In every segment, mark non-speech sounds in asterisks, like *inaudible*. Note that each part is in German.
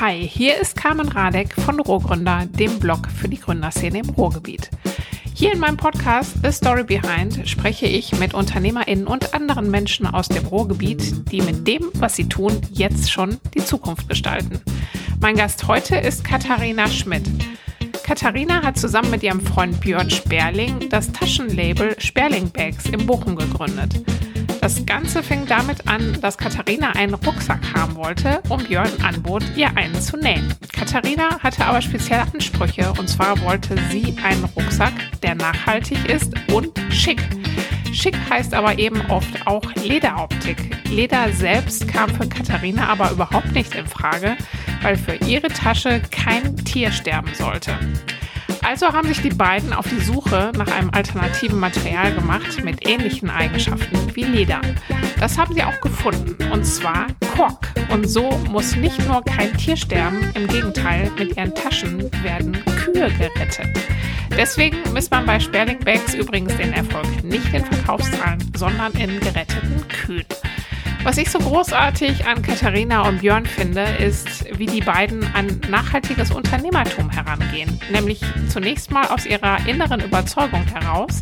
Hi, hier ist Carmen Radek von Rohgründer, dem Blog für die Gründerszene im Ruhrgebiet. Hier in meinem Podcast The Story Behind spreche ich mit UnternehmerInnen und anderen Menschen aus dem Ruhrgebiet, die mit dem, was sie tun, jetzt schon die Zukunft gestalten. Mein Gast heute ist Katharina Schmidt. Katharina hat zusammen mit ihrem Freund Björn Sperling das Taschenlabel Sperling Bags in Bochum gegründet. Das Ganze fing damit an, dass Katharina einen Rucksack haben wollte und Björn anbot, ihr einen zu nähen. Katharina hatte aber spezielle Ansprüche und zwar wollte sie einen Rucksack, der nachhaltig ist und schick. Schick heißt aber eben oft auch Lederoptik. Leder selbst kam für Katharina aber überhaupt nicht in Frage, weil für ihre Tasche kein Tier sterben sollte. Also haben sich die beiden auf die Suche nach einem alternativen Material gemacht mit ähnlichen Eigenschaften wie Leder. Das haben sie auch gefunden, und zwar Kork. Und so muss nicht nur kein Tier sterben, im Gegenteil, mit ihren Taschen werden Kühe gerettet. Deswegen misst man bei Sperling Bags übrigens den Erfolg nicht in Verkaufszahlen, sondern in geretteten Kühen. Was ich so großartig an Katharina und Björn finde, ist, wie die beiden an nachhaltiges Unternehmertum herangehen. Nämlich zunächst mal aus ihrer inneren Überzeugung heraus,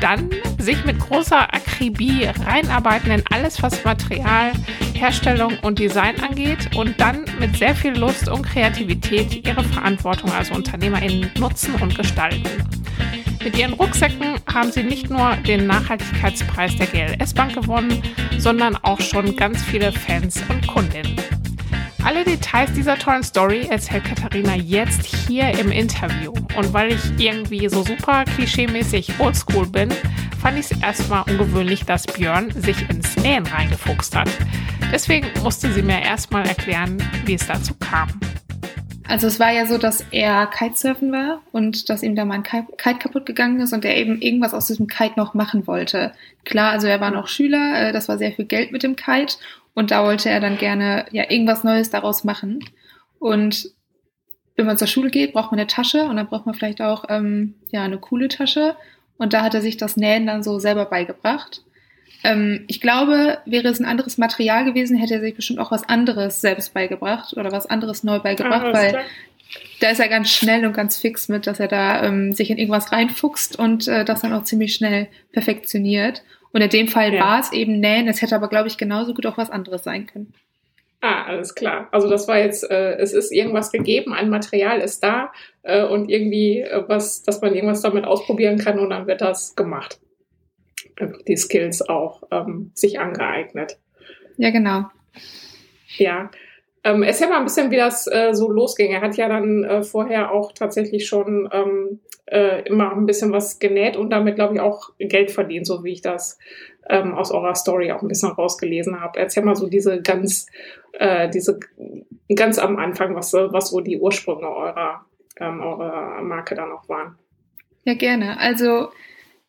dann sich mit großer Akribie reinarbeiten in alles, was Material, Herstellung und Design angeht und dann mit sehr viel Lust und Kreativität ihre Verantwortung als UnternehmerInnen nutzen und gestalten. Mit ihren Rucksäcken haben sie nicht nur den Nachhaltigkeitspreis der GLS Bank gewonnen, sondern auch schon ganz viele Fans und Kundinnen. Alle Details dieser tollen Story erzählt Katharina jetzt hier im Interview. Und weil ich irgendwie so super klischeemäßig oldschool bin, fand ich es erstmal ungewöhnlich, dass Björn sich ins Nähen reingefuchst hat. Deswegen musste sie mir erstmal erklären, wie es dazu kam. Also es war ja so, dass er Kitesurfen war und dass ihm da mal ein Kite kaputt gegangen ist und er eben irgendwas aus diesem Kite noch machen wollte. Klar, also er war noch Schüler, äh, das war sehr viel Geld mit dem Kite und da wollte er dann gerne ja irgendwas Neues daraus machen. Und wenn man zur Schule geht, braucht man eine Tasche und dann braucht man vielleicht auch ähm, ja eine coole Tasche. Und da hat er sich das Nähen dann so selber beigebracht. Ähm, ich glaube, wäre es ein anderes Material gewesen, hätte er sich bestimmt auch was anderes selbst beigebracht oder was anderes neu beigebracht, ah, weil da ist er ganz schnell und ganz fix mit, dass er da ähm, sich in irgendwas reinfuchst und äh, das dann auch ziemlich schnell perfektioniert. Und in dem Fall ja. war es eben Nähen, es hätte aber, glaube ich, genauso gut auch was anderes sein können. Ah, alles klar. Also das war jetzt, äh, es ist irgendwas gegeben, ein Material ist da äh, und irgendwie äh, was, dass man irgendwas damit ausprobieren kann und dann wird das gemacht die Skills auch ähm, sich angeeignet. Ja, genau. Ja. Ähm, erzähl mal ein bisschen, wie das äh, so losging. Er hat ja dann äh, vorher auch tatsächlich schon ähm, äh, immer ein bisschen was genäht und damit, glaube ich, auch Geld verdient, so wie ich das ähm, aus eurer Story auch ein bisschen rausgelesen habe. Erzähl mal so diese ganz, äh, diese ganz am Anfang, was, was so die Ursprünge eurer, ähm, eurer Marke dann auch waren. Ja, gerne. Also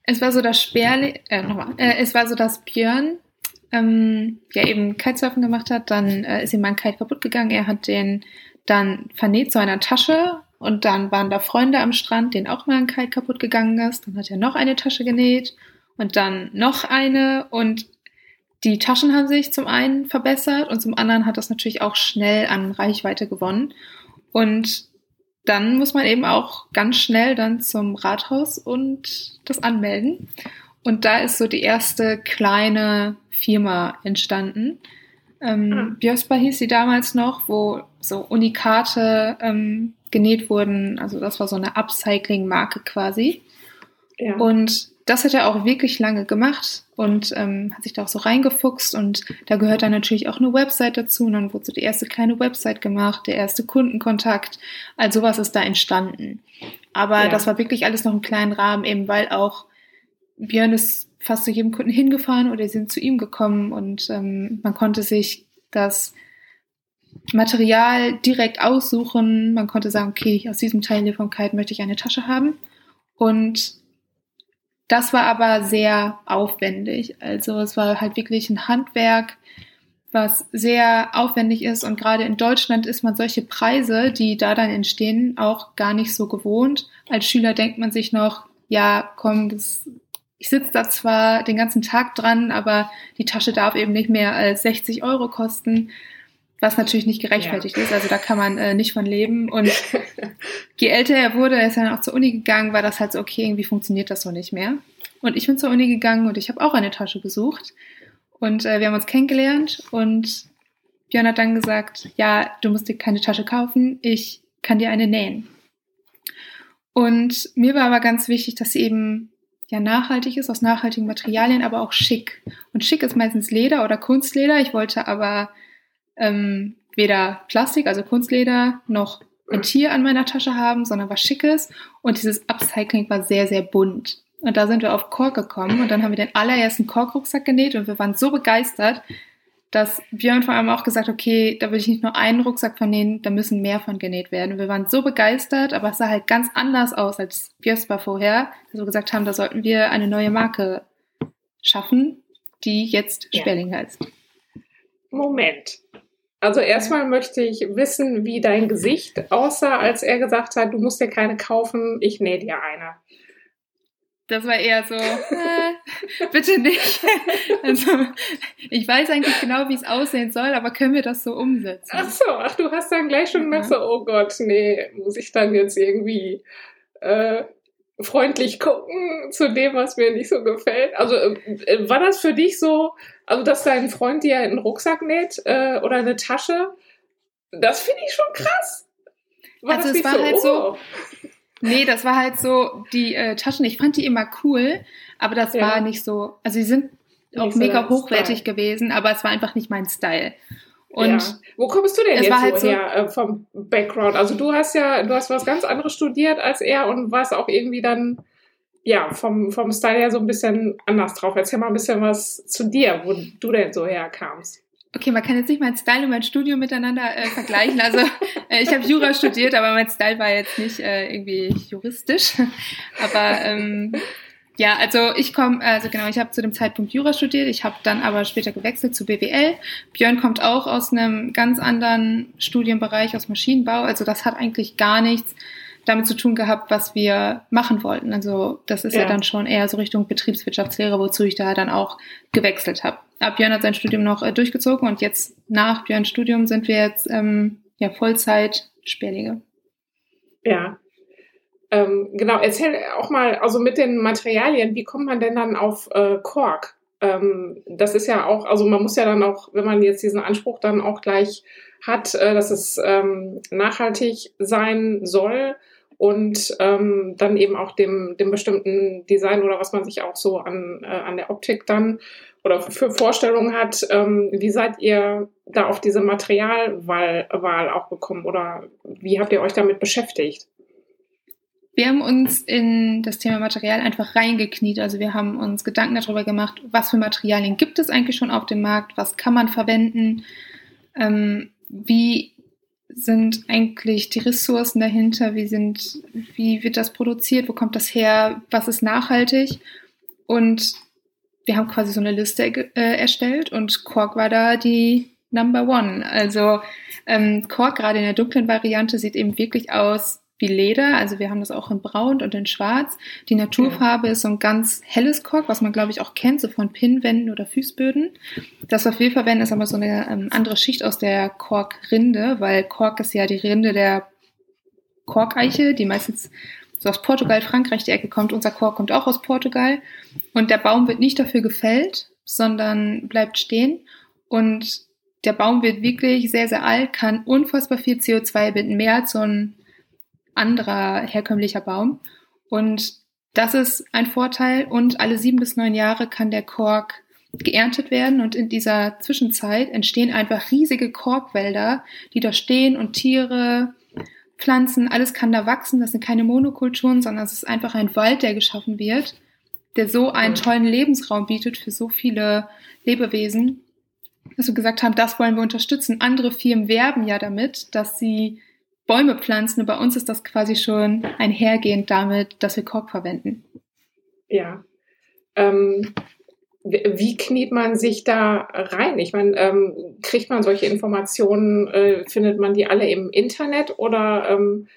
es war so, dass Sperli, äh, nochmal, äh, es war so, dass Björn ähm, ja eben Kitesurfen gemacht hat, dann äh, ist ihm mein Kite kaputt gegangen, er hat den dann vernäht zu einer Tasche. Und dann waren da Freunde am Strand, denen auch mal ein Kite kaputt gegangen ist, dann hat er noch eine Tasche genäht und dann noch eine. Und die Taschen haben sich zum einen verbessert und zum anderen hat das natürlich auch schnell an Reichweite gewonnen. Und dann muss man eben auch ganz schnell dann zum Rathaus und das anmelden. Und da ist so die erste kleine Firma entstanden. Ähm, ah. Biospa hieß sie damals noch, wo so Unikate ähm, genäht wurden. Also das war so eine Upcycling-Marke quasi. Ja. Und das hat er auch wirklich lange gemacht und ähm, hat sich da auch so reingefuchst und da gehört dann natürlich auch eine Website dazu und dann wurde so die erste kleine Website gemacht, der erste Kundenkontakt, all sowas ist da entstanden. Aber ja. das war wirklich alles noch im kleinen Rahmen, eben weil auch Björn ist fast zu jedem Kunden hingefahren oder sind zu ihm gekommen und ähm, man konnte sich das Material direkt aussuchen. Man konnte sagen, okay, aus diesem Teil hier vom Kite möchte ich eine Tasche haben. Und das war aber sehr aufwendig. Also es war halt wirklich ein Handwerk, was sehr aufwendig ist. Und gerade in Deutschland ist man solche Preise, die da dann entstehen, auch gar nicht so gewohnt. Als Schüler denkt man sich noch, ja, komm, das, ich sitze da zwar den ganzen Tag dran, aber die Tasche darf eben nicht mehr als 60 Euro kosten. Was natürlich nicht gerechtfertigt ja. ist. Also da kann man äh, nicht von leben. Und *laughs* je älter er wurde, er ist dann auch zur Uni gegangen, war das halt so, okay, irgendwie funktioniert das so nicht mehr. Und ich bin zur Uni gegangen und ich habe auch eine Tasche gesucht. Und äh, wir haben uns kennengelernt und Björn hat dann gesagt, ja, du musst dir keine Tasche kaufen, ich kann dir eine nähen. Und mir war aber ganz wichtig, dass sie eben ja nachhaltig ist, aus nachhaltigen Materialien, aber auch schick. Und schick ist meistens Leder oder Kunstleder. Ich wollte aber ähm, weder Plastik, also Kunstleder, noch ein Tier an meiner Tasche haben, sondern was Schickes. Und dieses Upcycling war sehr, sehr bunt. Und da sind wir auf Kork gekommen und dann haben wir den allerersten Kork-Rucksack genäht und wir waren so begeistert, dass Björn vor allem auch gesagt, okay, da will ich nicht nur einen Rucksack von nähen, da müssen mehr von genäht werden. Und wir waren so begeistert, aber es sah halt ganz anders aus als Bjösper vorher, dass wir gesagt haben, da sollten wir eine neue Marke schaffen, die jetzt Sperling ja. heißt. Moment. Also erstmal möchte ich wissen, wie dein Gesicht aussah, als er gesagt hat, du musst dir keine kaufen, ich nähe dir eine. Das war eher so, äh, bitte nicht. Also ich weiß eigentlich genau, wie es aussehen soll, aber können wir das so umsetzen? Ach so, ach, du hast dann gleich schon gedacht, so, oh Gott, nee, muss ich dann jetzt irgendwie äh, freundlich gucken zu dem, was mir nicht so gefällt? Also äh, war das für dich so, also dass dein Freund dir einen Rucksack näht äh, oder eine Tasche? Das finde ich schon krass. War also es war so, halt oh. so Nee, das war halt so, die äh, Taschen, ich fand die immer cool, aber das ja. war nicht so, also sie sind nicht auch so mega hochwertig Style. gewesen, aber es war einfach nicht mein Style. Und ja. wo kommst du denn jetzt so halt her äh, vom Background? Also du hast ja, du hast was ganz anderes studiert als er und warst auch irgendwie dann ja vom, vom Style her so ein bisschen anders drauf. Erzähl mal ein bisschen was zu dir, wo du denn so herkamst okay, man kann jetzt nicht mein Style und mein Studium miteinander äh, vergleichen. Also *laughs* äh, ich habe Jura studiert, aber mein Style war jetzt nicht äh, irgendwie juristisch. *laughs* Aber ähm, ja, also ich komme, also genau, ich habe zu dem Zeitpunkt Jura studiert, ich habe dann aber später gewechselt zu BWL. Björn kommt auch aus einem ganz anderen Studienbereich, aus Maschinenbau. Also das hat eigentlich gar nichts damit zu tun gehabt, was wir machen wollten. Also das ist ja, ja dann schon eher so Richtung Betriebswirtschaftslehre, wozu ich da dann auch gewechselt habe. Aber Björn hat sein Studium noch äh, durchgezogen und jetzt nach Björns Studium sind wir jetzt ähm, ja Vollzeit Sperlinge. Ja. Ähm, genau, erzähl auch mal, also mit den Materialien, wie kommt man denn dann auf äh, Kork? Ähm, das ist ja auch, also man muss ja dann auch, wenn man jetzt diesen Anspruch dann auch gleich hat, äh, dass es ähm, nachhaltig sein soll, und ähm, dann eben auch dem, dem bestimmten Design oder was man sich auch so an, äh, an der Optik dann oder für Vorstellungen hat. Ähm, wie seid ihr da auf diese Materialwahl Wahl auch gekommen oder wie habt ihr euch damit beschäftigt? Wir haben uns in das Thema Material einfach reingekniet. Also wir haben uns Gedanken darüber gemacht, was für Materialien gibt es eigentlich schon auf dem Markt, was kann man verwenden, ähm, wie sind eigentlich die Ressourcen dahinter? Wie sind, wie wird das produziert? Wo kommt das her? Was ist nachhaltig? Und wir haben quasi so eine Liste äh, erstellt und Kork war da die Number One. Also ähm, Kork gerade in der dunklen Variante sieht eben wirklich aus wie Leder. Also wir haben das auch in Braun und in Schwarz. Die Naturfarbe ist so ein ganz helles Kork, was man glaube ich auch kennt, so von Pinnwänden oder Fußböden. Das, was wir verwenden, ist aber so eine ähm, andere Schicht aus der Korkrinde, weil Kork ist ja die Rinde der Korkeiche, die meistens so aus Portugal, Frankreich die Ecke kommt. Unser Kork kommt auch aus Portugal. Und der Baum wird nicht dafür gefällt, sondern bleibt stehen. Und der Baum wird wirklich sehr, sehr alt, kann unfassbar viel CO2 binden, mehr als so ein anderer herkömmlicher Baum. Und das ist ein Vorteil. Und alle sieben bis neun Jahre kann der Kork geerntet werden. Und in dieser Zwischenzeit entstehen einfach riesige Korkwälder, die da stehen und Tiere, Pflanzen, alles kann da wachsen. Das sind keine Monokulturen, sondern es ist einfach ein Wald, der geschaffen wird, der so einen tollen Lebensraum bietet für so viele Lebewesen, dass wir gesagt haben, das wollen wir unterstützen. Andere Firmen werben ja damit, dass sie Bäume pflanzen. Und bei uns ist das quasi schon einhergehend damit, dass wir Kork verwenden. Ja. Ähm, wie kniet man sich da rein? Ich meine, ähm, kriegt man solche Informationen, äh, findet man die alle im Internet oder ähm,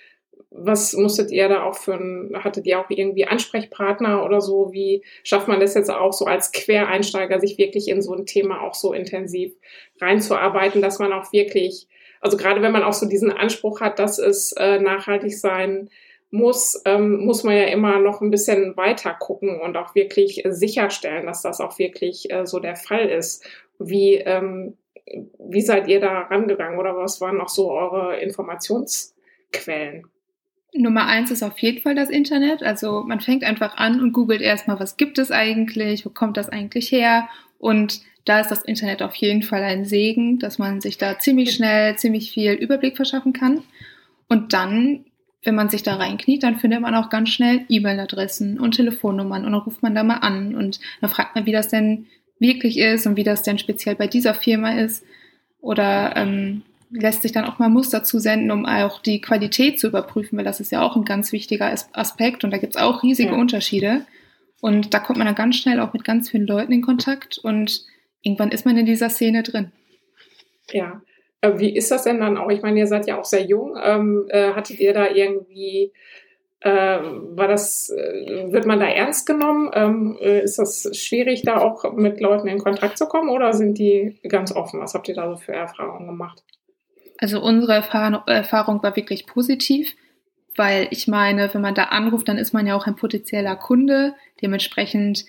was musstet ihr da auch für ein, hattet ihr auch irgendwie Ansprechpartner oder so? Wie schafft man das jetzt auch so als Quereinsteiger, sich wirklich in so ein Thema auch so intensiv reinzuarbeiten, dass man auch wirklich, also gerade wenn man auch so diesen Anspruch hat, dass es äh, nachhaltig sein muss, ähm, muss man ja immer noch ein bisschen weiter gucken und auch wirklich sicherstellen, dass das auch wirklich äh, so der Fall ist. Wie, ähm, wie seid ihr da rangegangen oder was waren auch so eure Informationsquellen? Nummer eins ist auf jeden Fall das Internet. Also man fängt einfach an und googelt erstmal, was gibt es eigentlich, wo kommt das eigentlich her? Und da ist das Internet auf jeden Fall ein Segen, dass man sich da ziemlich schnell, ziemlich viel Überblick verschaffen kann. Und dann, wenn man sich da reinkniet, dann findet man auch ganz schnell E-Mail-Adressen und Telefonnummern und dann ruft man da mal an und dann fragt man, wie das denn wirklich ist und wie das denn speziell bei dieser Firma ist. Oder ähm, lässt sich dann auch mal Muster zusenden, um auch die Qualität zu überprüfen, weil das ist ja auch ein ganz wichtiger Aspekt und da gibt es auch riesige ja. Unterschiede. Und da kommt man dann ganz schnell auch mit ganz vielen Leuten in Kontakt und irgendwann ist man in dieser Szene drin. Ja. Äh, wie ist das denn dann auch? Ich meine, ihr seid ja auch sehr jung. Ähm, äh, hattet ihr da irgendwie, äh, war das, äh, wird man da ernst genommen? Ähm, äh, ist das schwierig, da auch mit Leuten in Kontakt zu kommen oder sind die ganz offen? Was habt ihr da so für Erfahrungen gemacht? Also unsere Erfahrung war wirklich positiv, weil ich meine, wenn man da anruft, dann ist man ja auch ein potenzieller Kunde. Dementsprechend,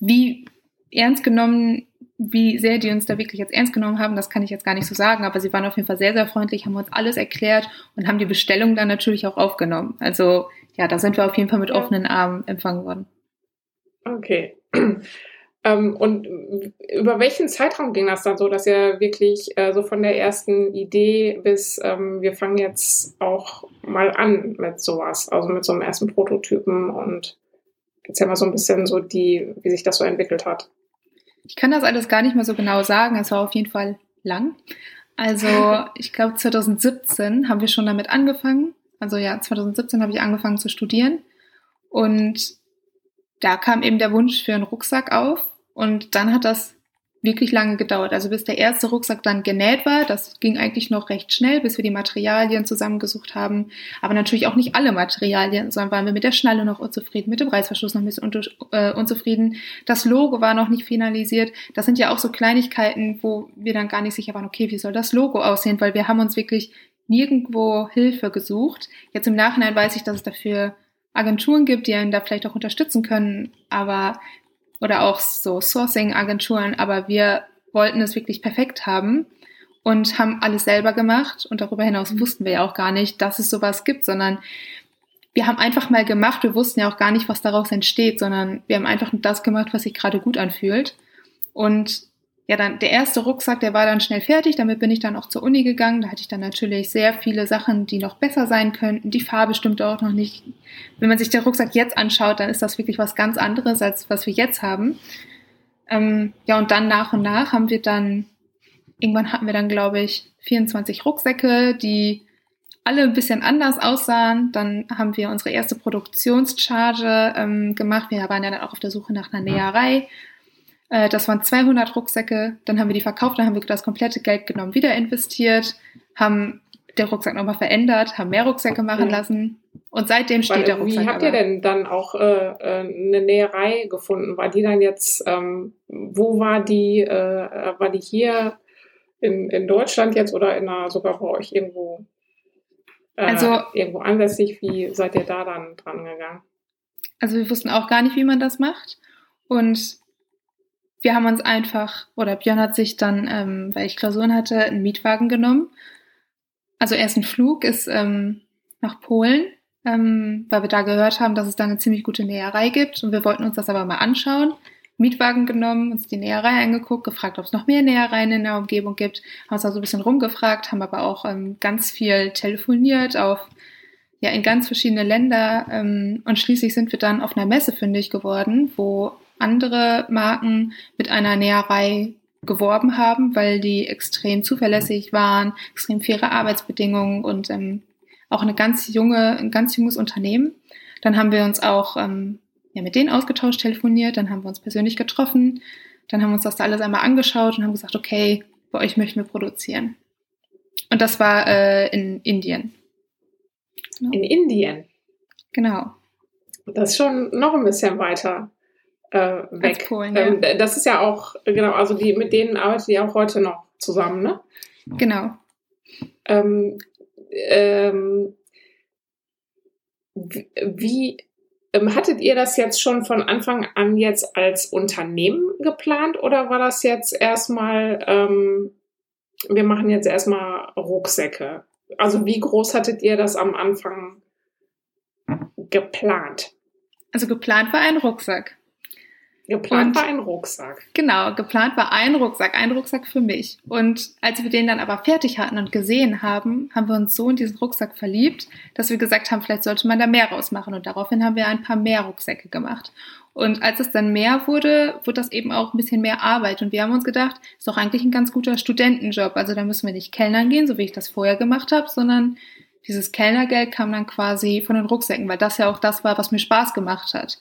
wie ernst genommen, wie sehr die uns da wirklich jetzt ernst genommen haben, das kann ich jetzt gar nicht so sagen, aber sie waren auf jeden Fall sehr, sehr freundlich, haben uns alles erklärt und haben die Bestellung dann natürlich auch aufgenommen. Also ja, da sind wir auf jeden Fall mit offenen Armen empfangen worden. Okay. *clears throat* Ähm, und über welchen Zeitraum ging das dann so, dass ihr wirklich äh, so von der ersten Idee bis ähm, wir fangen jetzt auch mal an mit sowas, also mit so einem ersten Prototypen und erzähl mal so ein bisschen so die, wie sich das so entwickelt hat. Ich kann das alles gar nicht mehr so genau sagen. Es war auf jeden Fall lang. Also *laughs* ich glaube 2017 haben wir schon damit angefangen. Also ja, 2017 habe ich angefangen zu studieren und da kam eben der Wunsch für einen Rucksack auf und dann hat das wirklich lange gedauert. Also bis der erste Rucksack dann genäht war, das ging eigentlich noch recht schnell, bis wir die Materialien zusammengesucht haben. Aber natürlich auch nicht alle Materialien, sondern waren wir mit der Schnalle noch unzufrieden, mit dem Reißverschluss noch ein bisschen äh, unzufrieden. Das Logo war noch nicht finalisiert. Das sind ja auch so Kleinigkeiten, wo wir dann gar nicht sicher waren, okay, wie soll das Logo aussehen, weil wir haben uns wirklich nirgendwo Hilfe gesucht. Jetzt im Nachhinein weiß ich, dass es dafür Agenturen gibt, die einen da vielleicht auch unterstützen können. Aber oder auch so Sourcing-Agenturen, aber wir wollten es wirklich perfekt haben und haben alles selber gemacht. Und darüber hinaus mhm. wussten wir ja auch gar nicht, dass es sowas gibt, sondern wir haben einfach mal gemacht. Wir wussten ja auch gar nicht, was daraus entsteht, sondern wir haben einfach nur das gemacht, was sich gerade gut anfühlt. Und ja, dann der erste Rucksack, der war dann schnell fertig. Damit bin ich dann auch zur Uni gegangen. Da hatte ich dann natürlich sehr viele Sachen, die noch besser sein könnten. Die Farbe stimmte auch noch nicht. Wenn man sich den Rucksack jetzt anschaut, dann ist das wirklich was ganz anderes, als was wir jetzt haben. Ähm, ja, und dann nach und nach haben wir dann, irgendwann hatten wir dann, glaube ich, 24 Rucksäcke, die alle ein bisschen anders aussahen. Dann haben wir unsere erste Produktionscharge ähm, gemacht. Wir waren ja dann auch auf der Suche nach einer Näherei äh, das waren 200 Rucksäcke. Dann haben wir die verkauft, dann haben wir das komplette Geld genommen, wieder investiert, haben den Rucksack nochmal verändert, haben mehr Rucksäcke machen lassen. Und seitdem steht Weil, der Rucksack. Wie habt ihr denn dann auch äh, äh, eine Näherei gefunden? War die dann jetzt, ähm, wo war die, äh, war die hier in, in Deutschland jetzt oder in einer, sogar bei euch irgendwo, äh, also, irgendwo ansässig? Wie seid ihr da dann dran gegangen? Also wir wussten auch gar nicht, wie man das macht. Und wir haben uns einfach, oder Björn hat sich dann, ähm, weil ich Klausuren hatte, einen Mietwagen genommen. Also erst ein Flug ist ähm, nach Polen, ähm, weil wir da gehört haben, dass es da eine ziemlich gute Näherei gibt und wir wollten uns das aber mal anschauen. Mietwagen genommen, uns die Näherei angeguckt, gefragt, ob es noch mehr Nähereien in der Umgebung gibt, haben uns da so ein bisschen rumgefragt, haben aber auch ähm, ganz viel telefoniert auf ja in ganz verschiedene Länder ähm, und schließlich sind wir dann auf einer Messe fündig geworden, wo andere Marken mit einer Näherei geworben haben, weil die extrem zuverlässig waren, extrem faire Arbeitsbedingungen und ähm, auch eine ganz junge, ein ganz junges Unternehmen. Dann haben wir uns auch ähm, ja, mit denen ausgetauscht, telefoniert, dann haben wir uns persönlich getroffen, dann haben wir uns das da alles einmal angeschaut und haben gesagt, okay, bei euch möchten wir produzieren. Und das war äh, in Indien. genau. in Indien. Genau. Das ist schon noch ein bisschen weiter äh, weg. Polen, ähm, ja. das ist ja auch, genau, also die, mit denen arbeitet ihr auch heute noch zusammen, ne? Genau. Ähm, ähm, wie ähm, hattet ihr das jetzt schon von Anfang an jetzt als Unternehmen geplant oder war das jetzt erstmal, ähm, wir machen jetzt erstmal Rucksäcke? Also wie groß hattet ihr das am Anfang geplant? Also geplant war ein Rucksack. Geplant und, war ein Rucksack. Genau, geplant war ein Rucksack, ein Rucksack für mich. Und als wir den dann aber fertig hatten und gesehen haben, haben wir uns so in diesen Rucksack verliebt, dass wir gesagt haben, vielleicht sollte man da mehr rausmachen. Und daraufhin haben wir ein paar mehr Rucksäcke gemacht. Und als es dann mehr wurde, wurde das eben auch ein bisschen mehr Arbeit. Und wir haben uns gedacht, ist doch eigentlich ein ganz guter Studentenjob. Also da müssen wir nicht Kellnern gehen, so wie ich das vorher gemacht habe, sondern dieses Kellnergeld kam dann quasi von den Rucksäcken, weil das ja auch das war, was mir Spaß gemacht hat.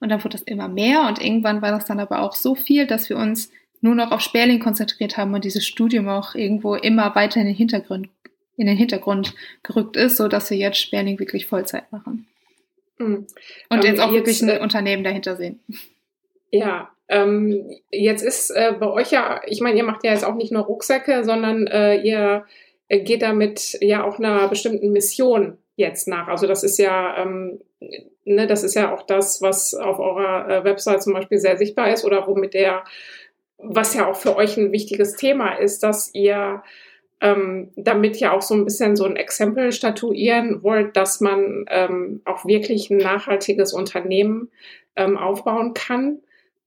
Und dann wurde das immer mehr und irgendwann war das dann aber auch so viel, dass wir uns nur noch auf Sperling konzentriert haben und dieses Studium auch irgendwo immer weiter in den Hintergrund, in den Hintergrund gerückt ist, so dass wir jetzt Sperling wirklich Vollzeit machen. Mhm. Und ähm, jetzt auch jetzt, wirklich ein äh, Unternehmen dahinter sehen. Ja, ähm, jetzt ist äh, bei euch ja, ich meine, ihr macht ja jetzt auch nicht nur Rucksäcke, sondern äh, ihr äh, geht damit ja auch einer bestimmten Mission jetzt nach. Also das ist ja ähm, ne, das ist ja auch das, was auf eurer äh, Website zum Beispiel sehr sichtbar ist oder womit der, was ja auch für euch ein wichtiges Thema ist, dass ihr ähm, damit ja auch so ein bisschen so ein Exempel statuieren wollt, dass man ähm, auch wirklich ein nachhaltiges Unternehmen ähm, aufbauen kann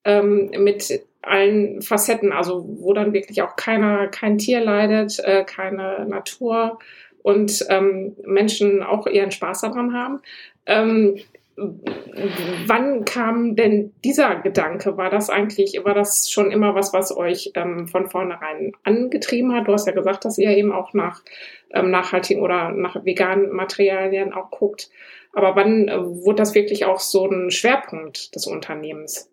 ähm, mit allen Facetten, also wo dann wirklich auch keiner, kein Tier leidet, äh, keine Natur und ähm, Menschen auch ihren Spaß daran haben. Ähm, wann kam denn dieser Gedanke? War das eigentlich, war das schon immer was, was euch ähm, von vornherein angetrieben hat? Du hast ja gesagt, dass ihr eben auch nach ähm, nachhaltigen oder nach veganen Materialien auch guckt. Aber wann äh, wurde das wirklich auch so ein Schwerpunkt des Unternehmens?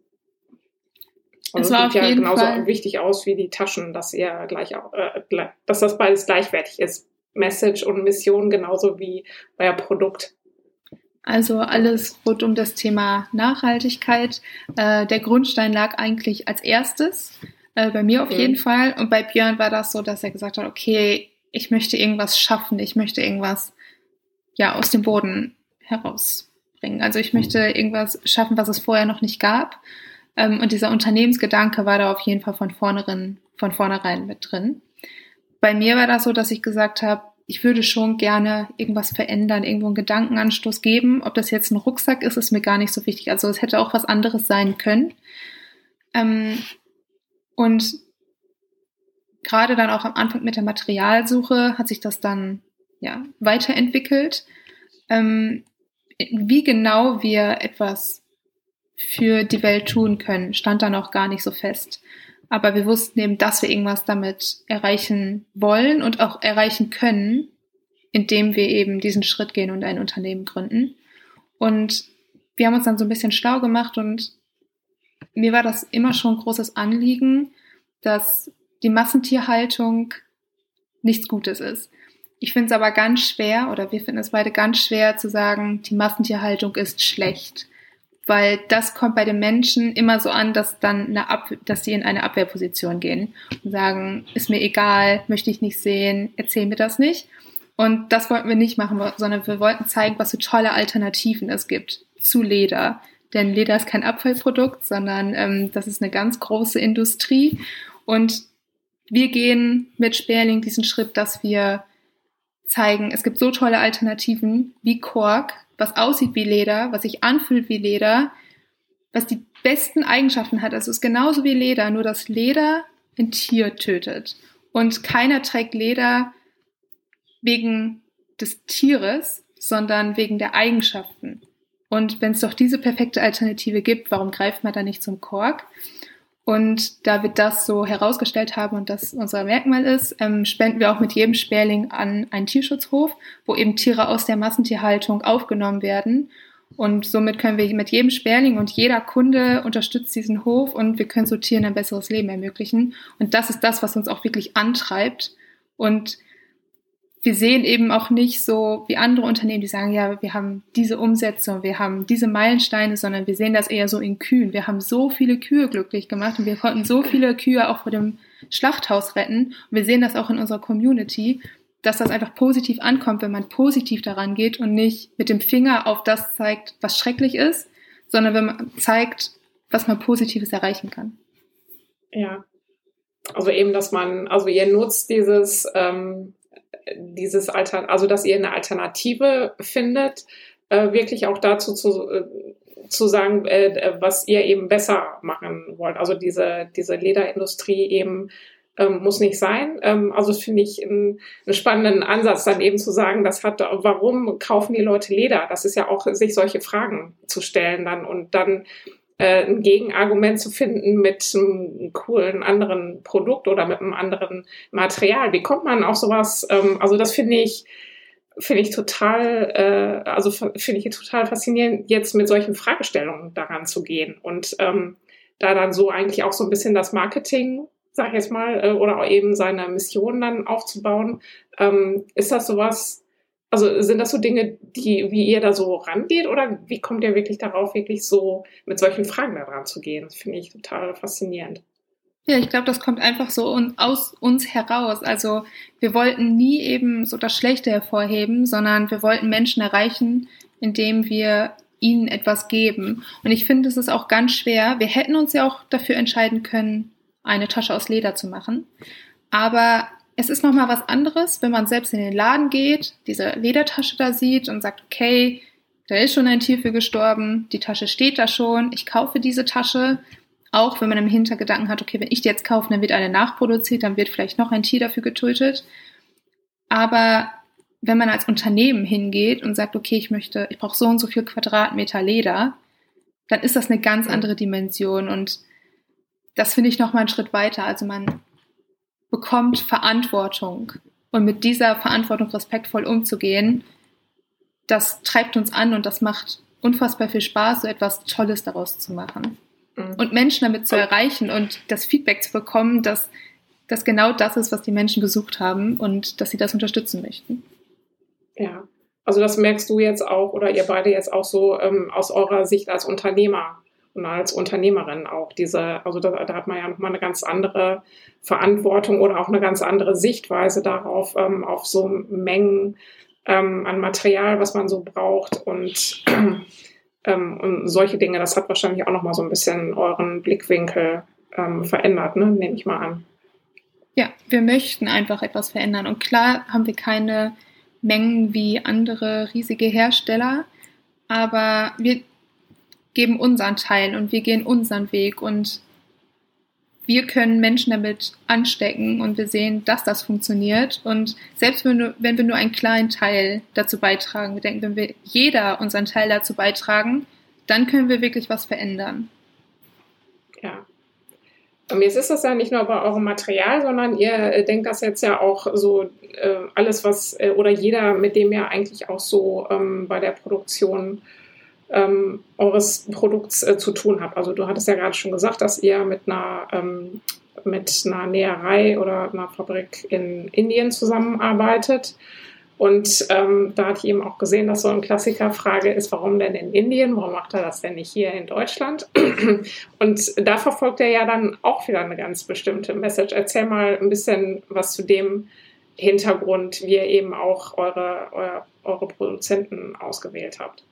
Also es, sieht ja genauso Fall. wichtig aus wie die Taschen, dass ihr gleich auch, äh, dass das beides gleichwertig ist. Message und Mission genauso wie euer Produkt. Also alles rund um das Thema Nachhaltigkeit. Äh, der Grundstein lag eigentlich als erstes, äh, bei mir auf mhm. jeden Fall. Und bei Björn war das so, dass er gesagt hat, okay, ich möchte irgendwas schaffen, ich möchte irgendwas ja aus dem Boden herausbringen. Also ich möchte irgendwas schaffen, was es vorher noch nicht gab. Ähm, und dieser Unternehmensgedanke war da auf jeden Fall von vornherein, von vornherein mit drin. Bei mir war das so, dass ich gesagt habe, ich würde schon gerne irgendwas verändern, irgendwo einen Gedankenanstoß geben. Ob das jetzt ein Rucksack ist, ist mir gar nicht so wichtig. Also es hätte auch was anderes sein können. Ähm, und gerade dann auch am Anfang mit der Materialsuche hat sich das dann ja weiterentwickelt. Ähm, wie genau wir etwas für die Welt tun können, stand da noch gar nicht so fest. Aber wir wussten eben, dass wir irgendwas damit erreichen wollen und auch erreichen können, indem wir eben diesen Schritt gehen und ein Unternehmen gründen. Und wir haben uns dann so ein bisschen schlau gemacht und mir war das immer schon ein großes Anliegen, dass die Massentierhaltung nichts Gutes ist. Ich finde es aber ganz schwer, oder wir finden es beide ganz schwer zu sagen, die Massentierhaltung ist schlecht weil das kommt bei den Menschen immer so an, dass dann eine Ab dass sie in eine Abwehrposition gehen und sagen, ist mir egal, möchte ich nicht sehen, erzähl mir das nicht. Und das wollten wir nicht machen, sondern wir wollten zeigen, was für tolle Alternativen es gibt zu Leder. Denn Leder ist kein Abfallprodukt, sondern ähm, das ist eine ganz große Industrie. Und wir gehen mit Sperling diesen Schritt, dass wir zeigen, es gibt so tolle Alternativen wie Kork, was aussieht wie Leder, was sich anfühlt wie Leder, was die besten Eigenschaften hat. Also es ist genauso wie Leder, nur dass Leder ein Tier tötet. Und keiner trägt Leder wegen des Tieres, sondern wegen der Eigenschaften. Und wenn es doch diese perfekte Alternative gibt, warum greift man da nicht zum Kork? Und da wir das so herausgestellt haben und das unser Merkmal ist, ähm, spenden wir auch mit jedem Sperling an einen Tierschutzhof, wo eben Tiere aus der Massentierhaltung aufgenommen werden. Und somit können wir mit jedem Sperling und jeder Kunde unterstützt diesen Hof und wir können so Tieren ein besseres Leben ermöglichen. Und das ist das, was uns auch wirklich antreibt. Und wir sehen eben auch nicht so wie andere Unternehmen, die sagen, ja, wir haben diese Umsetzung, wir haben diese Meilensteine, sondern wir sehen das eher so in Kühen. Wir haben so viele Kühe glücklich gemacht und wir konnten so *laughs* viele Kühe auch vor dem Schlachthaus retten. Und wir sehen das auch in unserer Community, dass das einfach positiv ankommt, wenn man positiv daran geht und nicht mit dem Finger auf das zeigt, was schrecklich ist, sondern wenn man zeigt, was man Positives erreichen kann. Ja. Also eben, dass man, also ihr nutzt dieses, ähm, dieses Alter, also dass ihr eine Alternative findet, äh, wirklich auch dazu zu, äh, zu sagen, äh, was ihr eben besser machen wollt. Also diese, diese Lederindustrie eben ähm, muss nicht sein. Ähm, also finde ich einen, einen spannenden Ansatz, dann eben zu sagen, das hat, warum kaufen die Leute Leder? Das ist ja auch, sich solche Fragen zu stellen dann und dann äh, ein Gegenargument zu finden mit einem coolen anderen Produkt oder mit einem anderen Material. Wie kommt man auf sowas? Ähm, also das finde ich finde ich total, äh, also finde ich total faszinierend, jetzt mit solchen Fragestellungen daran zu gehen und ähm, da dann so eigentlich auch so ein bisschen das Marketing, sag ich jetzt mal, äh, oder eben seine Mission dann aufzubauen. Ähm, ist das sowas, also sind das so Dinge, die, wie ihr da so rangeht oder wie kommt ihr wirklich darauf, wirklich so mit solchen Fragen da dran zu gehen? Das finde ich total faszinierend. Ja, ich glaube, das kommt einfach so aus uns heraus. Also wir wollten nie eben so das Schlechte hervorheben, sondern wir wollten Menschen erreichen, indem wir ihnen etwas geben. Und ich finde, es ist auch ganz schwer. Wir hätten uns ja auch dafür entscheiden können, eine Tasche aus Leder zu machen. Aber es ist nochmal was anderes, wenn man selbst in den Laden geht, diese Ledertasche da sieht und sagt, okay, da ist schon ein Tier für gestorben, die Tasche steht da schon, ich kaufe diese Tasche. Auch wenn man im Hintergedanken hat, okay, wenn ich die jetzt kaufe, dann wird eine nachproduziert, dann wird vielleicht noch ein Tier dafür getötet. Aber wenn man als Unternehmen hingeht und sagt, okay, ich möchte, ich brauche so und so viel Quadratmeter Leder, dann ist das eine ganz andere Dimension und das finde ich noch mal einen Schritt weiter. Also man bekommt Verantwortung. Und mit dieser Verantwortung respektvoll umzugehen, das treibt uns an und das macht unfassbar viel Spaß, so etwas Tolles daraus zu machen. Mhm. Und Menschen damit zu erreichen und das Feedback zu bekommen, dass das genau das ist, was die Menschen gesucht haben und dass sie das unterstützen möchten. Ja, also das merkst du jetzt auch oder ihr beide jetzt auch so ähm, aus eurer Sicht als Unternehmer und als Unternehmerin auch diese, also da, da hat man ja nochmal eine ganz andere Verantwortung oder auch eine ganz andere Sichtweise darauf, ähm, auf so Mengen ähm, an Material, was man so braucht und, *clears throat* ähm, und solche Dinge. Das hat wahrscheinlich auch nochmal so ein bisschen euren Blickwinkel ähm, verändert, ne? nehme ich mal an. Ja, wir möchten einfach etwas verändern. Und klar haben wir keine Mengen wie andere riesige Hersteller, aber wir geben unseren Teil und wir gehen unseren Weg und wir können Menschen damit anstecken und wir sehen, dass das funktioniert. Und selbst wenn, wir, wenn wir nur einen kleinen Teil dazu beitragen, wir denken, wenn wir jeder unseren Teil dazu beitragen, dann können wir wirklich was verändern. Ja. Und jetzt ist das ja nicht nur bei eurem Material, sondern ihr äh, denkt das jetzt ja auch so, äh, alles was, äh, oder jeder, mit dem ihr eigentlich auch so ähm, bei der Produktion ähm, eures Produkts äh, zu tun habt. Also du hattest ja gerade schon gesagt, dass ihr mit einer, ähm, mit einer Näherei oder einer Fabrik in Indien zusammenarbeitet. Und ähm, da hatte ich eben auch gesehen, dass so eine Klassikerfrage ist, warum denn in Indien? Warum macht er das denn nicht hier in Deutschland? *clears throat* Und da verfolgt er ja dann auch wieder eine ganz bestimmte Message. Erzähl mal ein bisschen was zu dem Hintergrund, wie ihr eben auch eure, eure, eure Produzenten ausgewählt habt.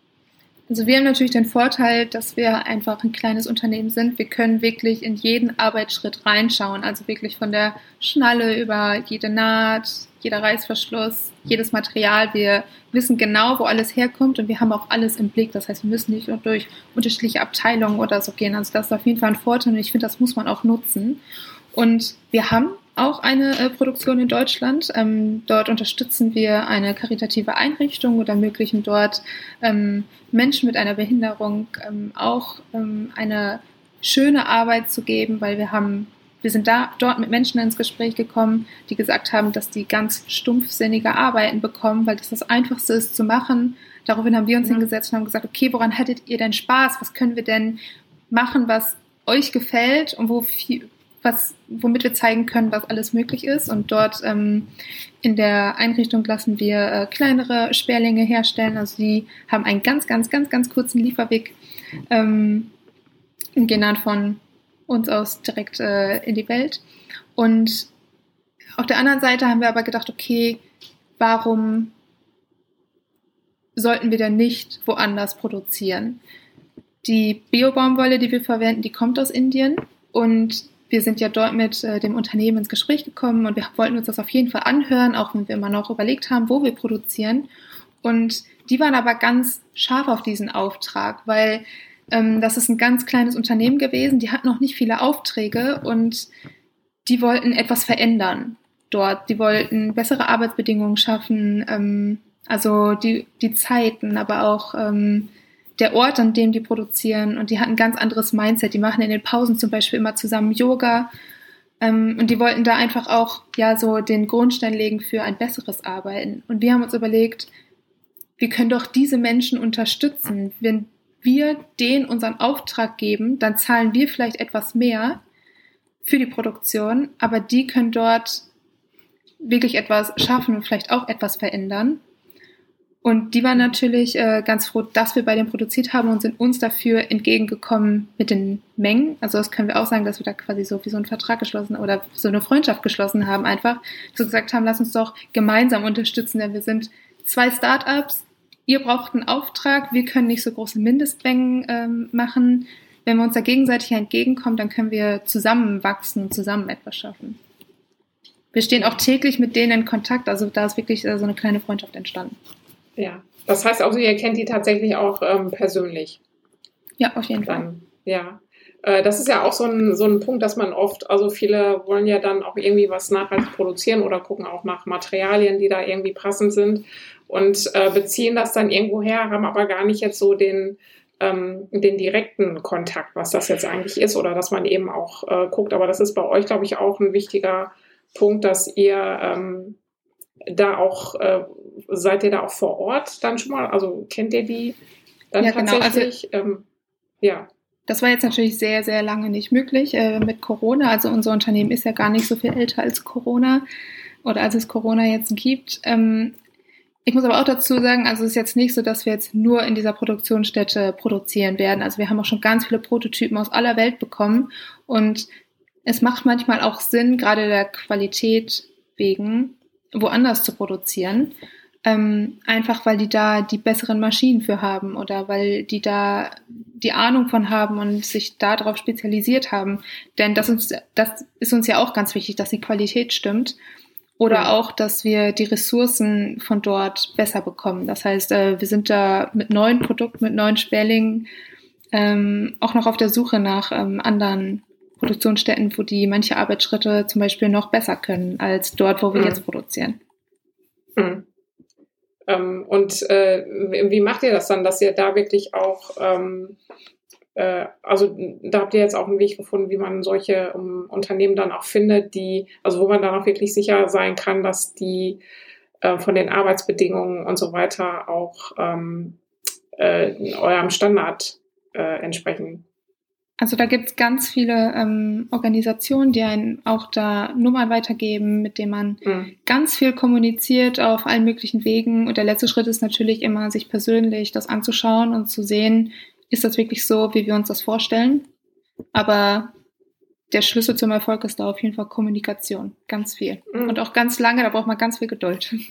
Also wir haben natürlich den Vorteil, dass wir einfach ein kleines Unternehmen sind. Wir können wirklich in jeden Arbeitsschritt reinschauen. Also wirklich von der Schnalle über jede Naht, jeder Reißverschluss, jedes Material. Wir wissen genau, wo alles herkommt und wir haben auch alles im Blick. Das heißt, wir müssen nicht nur durch unterschiedliche Abteilungen oder so gehen. Also das ist auf jeden Fall ein Vorteil und ich finde, das muss man auch nutzen. Und wir haben auch eine äh, Produktion in Deutschland. Ähm, dort unterstützen wir eine karitative Einrichtung oder ermöglichen dort ähm, Menschen mit einer Behinderung ähm, auch ähm, eine schöne Arbeit zu geben, weil wir haben, wir sind da dort mit Menschen ins Gespräch gekommen, die gesagt haben, dass die ganz stumpfsinnige Arbeiten bekommen, weil das das Einfachste ist zu machen. Daraufhin haben wir uns ja. hingesetzt und haben gesagt, okay, woran hättet ihr denn Spaß? Was können wir denn machen, was euch gefällt und wo viel, was, womit wir zeigen können, was alles möglich ist. Und dort ähm, in der Einrichtung lassen wir äh, kleinere Sperlinge herstellen. Also die haben einen ganz, ganz, ganz, ganz kurzen Lieferweg ähm, und gehen dann von uns aus direkt äh, in die Welt. Und auf der anderen Seite haben wir aber gedacht, okay, warum sollten wir denn nicht woanders produzieren? Die Biobaumwolle, die wir verwenden, die kommt aus Indien und wir sind ja dort mit äh, dem Unternehmen ins Gespräch gekommen und wir wollten uns das auf jeden Fall anhören, auch wenn wir immer noch überlegt haben, wo wir produzieren. Und die waren aber ganz scharf auf diesen Auftrag, weil ähm, das ist ein ganz kleines Unternehmen gewesen, die hatten noch nicht viele Aufträge und die wollten etwas verändern dort. Die wollten bessere Arbeitsbedingungen schaffen, ähm, also die, die Zeiten, aber auch ähm, der Ort, an dem die produzieren. Und die hatten ein ganz anderes Mindset. Die machen in den Pausen zum Beispiel immer zusammen Yoga. Ähm, und die wollten da einfach auch ja so den Grundstein legen für ein besseres Arbeiten. Und wir haben uns überlegt, wir können doch diese Menschen unterstützen. Wenn wir denen unseren Auftrag geben, dann zahlen wir vielleicht etwas mehr für die Produktion, aber die können dort wirklich etwas schaffen und vielleicht auch etwas verändern. Und die waren natürlich äh, ganz froh, dass wir bei dem produziert haben und sind uns dafür entgegengekommen mit den Mengen. Also das können wir auch sagen, dass wir da quasi so wie so einen Vertrag geschlossen oder so eine Freundschaft geschlossen haben einfach. So gesagt haben, lass uns doch gemeinsam unterstützen, denn wir sind zwei Startups. Ihr braucht einen Auftrag, wir können nicht so große Mindestmengen ähm, machen. Wenn wir uns da gegenseitig entgegenkommen, dann können wir zusammen wachsen und zusammen etwas schaffen. Wir stehen auch täglich mit denen in Kontakt, also da ist wirklich äh, so eine kleine Freundschaft entstanden. Ja, das heißt also, ihr kennt die tatsächlich auch ähm, persönlich. Ja, auf jeden Fall. ja. Äh, das ist ja auch so ein, so ein Punkt, dass man oft, also viele wollen ja dann auch irgendwie was nachhaltig produzieren oder gucken auch nach Materialien, die da irgendwie passend sind und äh, beziehen das dann irgendwo her, haben aber gar nicht jetzt so den, ähm, den direkten Kontakt, was das jetzt eigentlich ist oder dass man eben auch äh, guckt. Aber das ist bei euch, glaube ich, auch ein wichtiger Punkt, dass ihr ähm, da auch, äh, seid ihr da auch vor Ort dann schon mal? Also kennt ihr die dann ja, tatsächlich? Genau. Also, ähm, ja. Das war jetzt natürlich sehr, sehr lange nicht möglich äh, mit Corona. Also unser Unternehmen ist ja gar nicht so viel älter als Corona oder als es Corona jetzt gibt. Ähm, ich muss aber auch dazu sagen, also es ist jetzt nicht so, dass wir jetzt nur in dieser Produktionsstätte produzieren werden. Also wir haben auch schon ganz viele Prototypen aus aller Welt bekommen und es macht manchmal auch Sinn, gerade der Qualität wegen, woanders zu produzieren. Ähm, einfach weil die da die besseren Maschinen für haben oder weil die da die Ahnung von haben und sich darauf spezialisiert haben. Denn das, uns, das ist uns ja auch ganz wichtig, dass die Qualität stimmt. Oder ja. auch, dass wir die Ressourcen von dort besser bekommen. Das heißt, äh, wir sind da mit neuen Produkten, mit neuen Sperlingen ähm, auch noch auf der Suche nach ähm, anderen Produktionsstätten, wo die manche Arbeitsschritte zum Beispiel noch besser können als dort, wo wir mhm. jetzt produzieren. Mhm. Ähm, und äh, wie macht ihr das dann, dass ihr da wirklich auch, ähm, äh, also da habt ihr jetzt auch einen Weg gefunden, wie man solche um, Unternehmen dann auch findet, die, also wo man dann auch wirklich sicher sein kann, dass die äh, von den Arbeitsbedingungen und so weiter auch ähm, äh, eurem Standard äh, entsprechen. Also da gibt's ganz viele ähm, Organisationen, die einen auch da Nummern weitergeben, mit denen man mhm. ganz viel kommuniziert auf allen möglichen Wegen. Und der letzte Schritt ist natürlich immer, sich persönlich das anzuschauen und zu sehen, ist das wirklich so, wie wir uns das vorstellen. Aber der Schlüssel zum Erfolg ist da auf jeden Fall Kommunikation. Ganz viel. Mhm. Und auch ganz lange, da braucht man ganz viel Geduld. *laughs*